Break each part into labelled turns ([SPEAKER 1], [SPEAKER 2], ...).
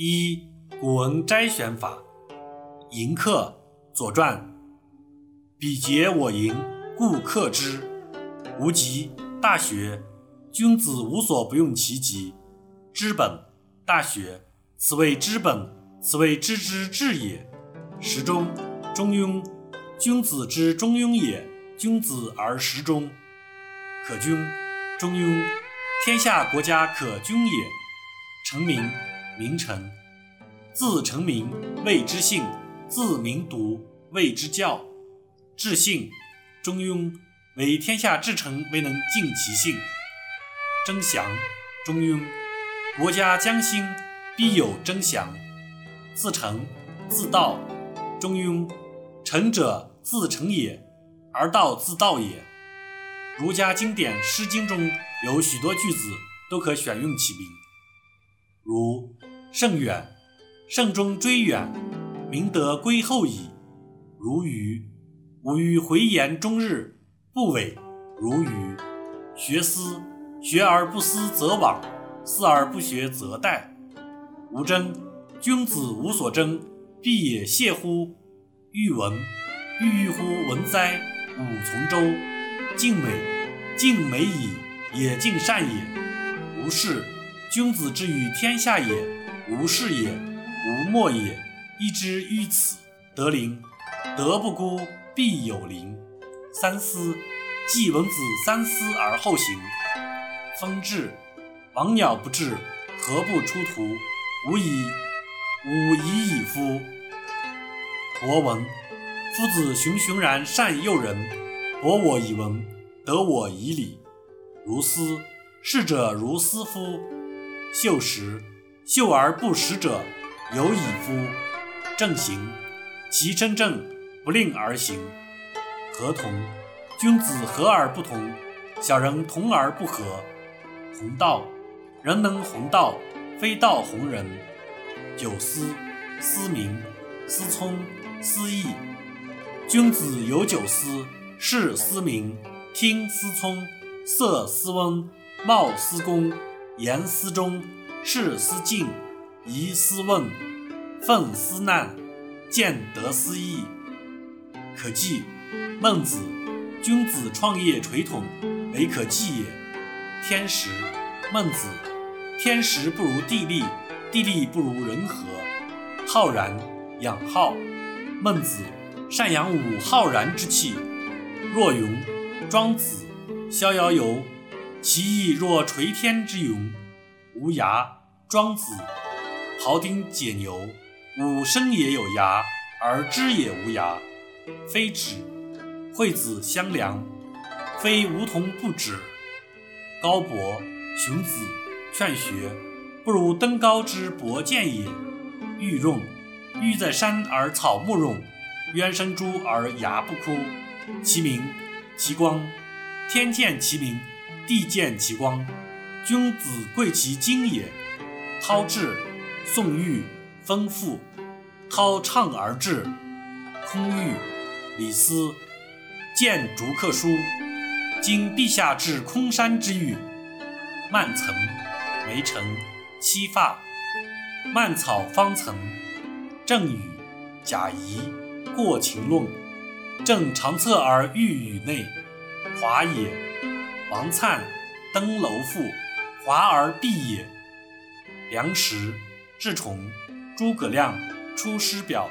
[SPEAKER 1] 一古文摘选法，迎客，《左传》。彼竭我迎，故克之。无极，《大学》。君子无所不用其极。知本，《大学》。此谓知本，此谓知之至也。时中，《中庸》。君子之中庸也，君子而时中。可君，《中庸》。天下国家可君也。成名。名臣，自成名谓之姓，自名独谓之教。至性，中庸，为天下至诚未能尽其性。争祥，中庸，国家将兴必有争祥。自成，自道，中庸，成者自成也，而道自道也。儒家经典《诗经》中有许多句子都可选用其名，如。甚远，慎终追远，明德归后矣。如愚，吾欲回言终日，不违。如愚，学思，学而不思则罔，思而不学则殆。吾争，君子无所争，必也谢乎？欲闻，郁郁乎文哉？吾从周。敬美，敬美矣，也敬善也。无事，君子之于天下也。无事也，无莫也。一之于此，得灵。德不孤，必有灵。三思，季文子三思而后行。风至，王鸟不至，何不出图？无以，吾已矣夫。博闻，夫子循循然善诱人。博我以文，得我以礼。如斯，逝者如斯夫。秀实。秀而不实者，有矣夫！正行，其身正，不令而行。合同，君子和而不同，小人同而不和。弘道，人能弘道，非道弘人。九思，思明，思聪，思义。君子有九思：视思明，听思聪，色思温，貌思恭，言思忠。事思敬，疑思问，愤思难，见得思义。可记，孟子，君子创业垂统，唯可记也。天时，孟子，天时不如地利，地利不如人和。浩然，养浩，孟子，善养吾浩然之气。若云，庄子，逍遥游，其意若垂天之云。无涯。庄子，庖丁解牛，吾生也有涯，而知也无涯，非止。惠子相良，非梧桐不止。高伯，荀子，劝学，不如登高之。博见也。玉润，玉在山而草木润，渊生珠而崖不枯。其名，其光。天见其明，地见其光。君子贵其精也。韬志，宋玉，丰富。韬畅而至，空欲，李斯。见逐客书，今陛下至空山之域。蔓层，梅城，七发。蔓草方层，正与，贾谊。过秦论，正长策而欲与内，华也。王粲，登楼赋，华而毕也。梁实、智崇、诸葛亮《出师表》，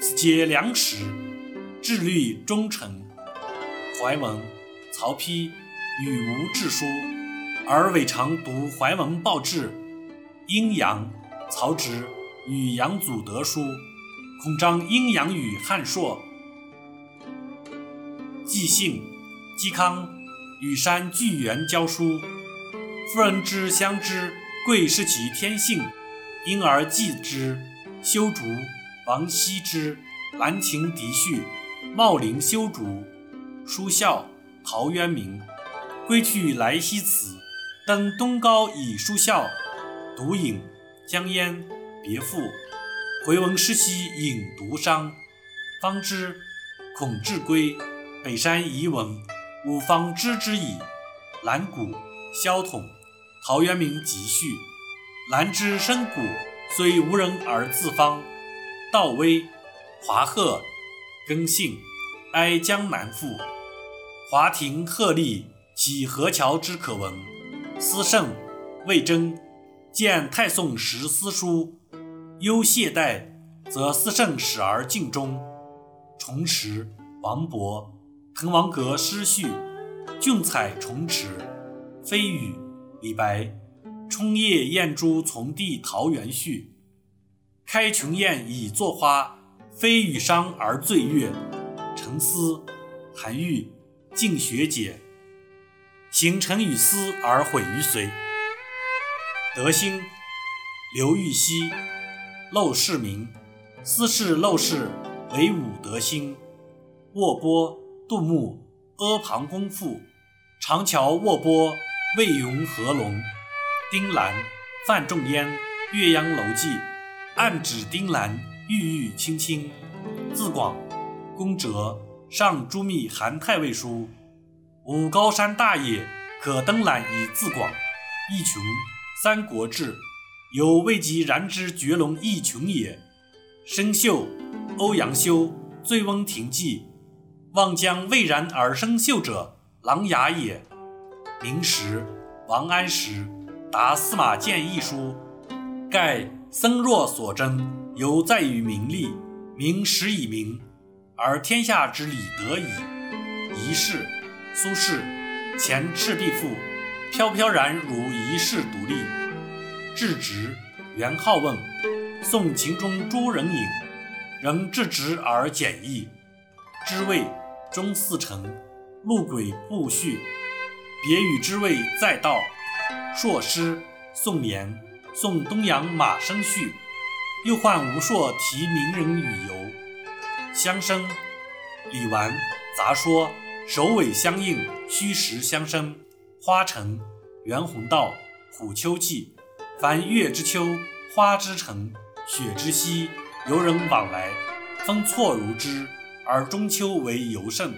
[SPEAKER 1] 此皆良实，志虑忠诚。怀文、曹丕与吴志书，而伪常读怀文报志。阴阳、曹植与杨祖德书，孔张阴阳与汉硕。季信、嵇康与山巨源教书，夫人之相知。贵是其天性，因而忌之。修竹，王羲之。兰亭集序，茂林修竹。书孝，陶渊明。归去来兮辞，登东皋以书孝。独饮，江淹。别赋，回文诗兮饮独伤。方知，孔至归。北山遗文，吾方知之矣。兰谷，萧统。陶渊明集序，兰芝深谷，虽无人而自芳。道威、华鹤、庚信，哀江南赋。华亭鹤立，起河桥之可闻。司圣魏征见太宋时思书，忧懈怠，则司圣始而敬忠。重池、王勃、滕王阁诗序，俊采重池。飞羽、李白，冲夜燕珠从地桃源序。开琼宴以作花，飞羽觞而醉月。沉思，韩愈，静学解。行成于思而毁于随。德兴，刘禹锡。陋室铭，斯是陋室，惟吾德馨。卧波，杜牧。阿房宫赋。长桥卧波，魏云何龙。丁兰，范仲淹。岳阳楼记。暗指丁兰，郁郁青青。字广，公哲。上朱密韩太尉书。吾高山大野，可登览以自广。义穷，《三国志》。有未及然之绝伦义穷也。生锈，欧阳修。醉翁亭记。望将蔚然而生锈者，琅琊也。明时，王安石。答司马谏议书。盖。僧若所争，犹在于名利。名实以名，而天下之理得矣。一世，苏轼。前赤壁赋，飘飘然如遗世独立。质直，元好问。宋秦中诸人饮，仍质直而简易。知味，中四成。路轨不序，别与之味再道。硕诗，宋年。送东阳马生序，又唤吴硕题名人语游。相生，李纨。杂说，首尾相应，虚实相生。花城，袁宏道。虎丘记，凡月之秋，花之城，雪之夕，游人往来，风错如织，而中秋为尤盛。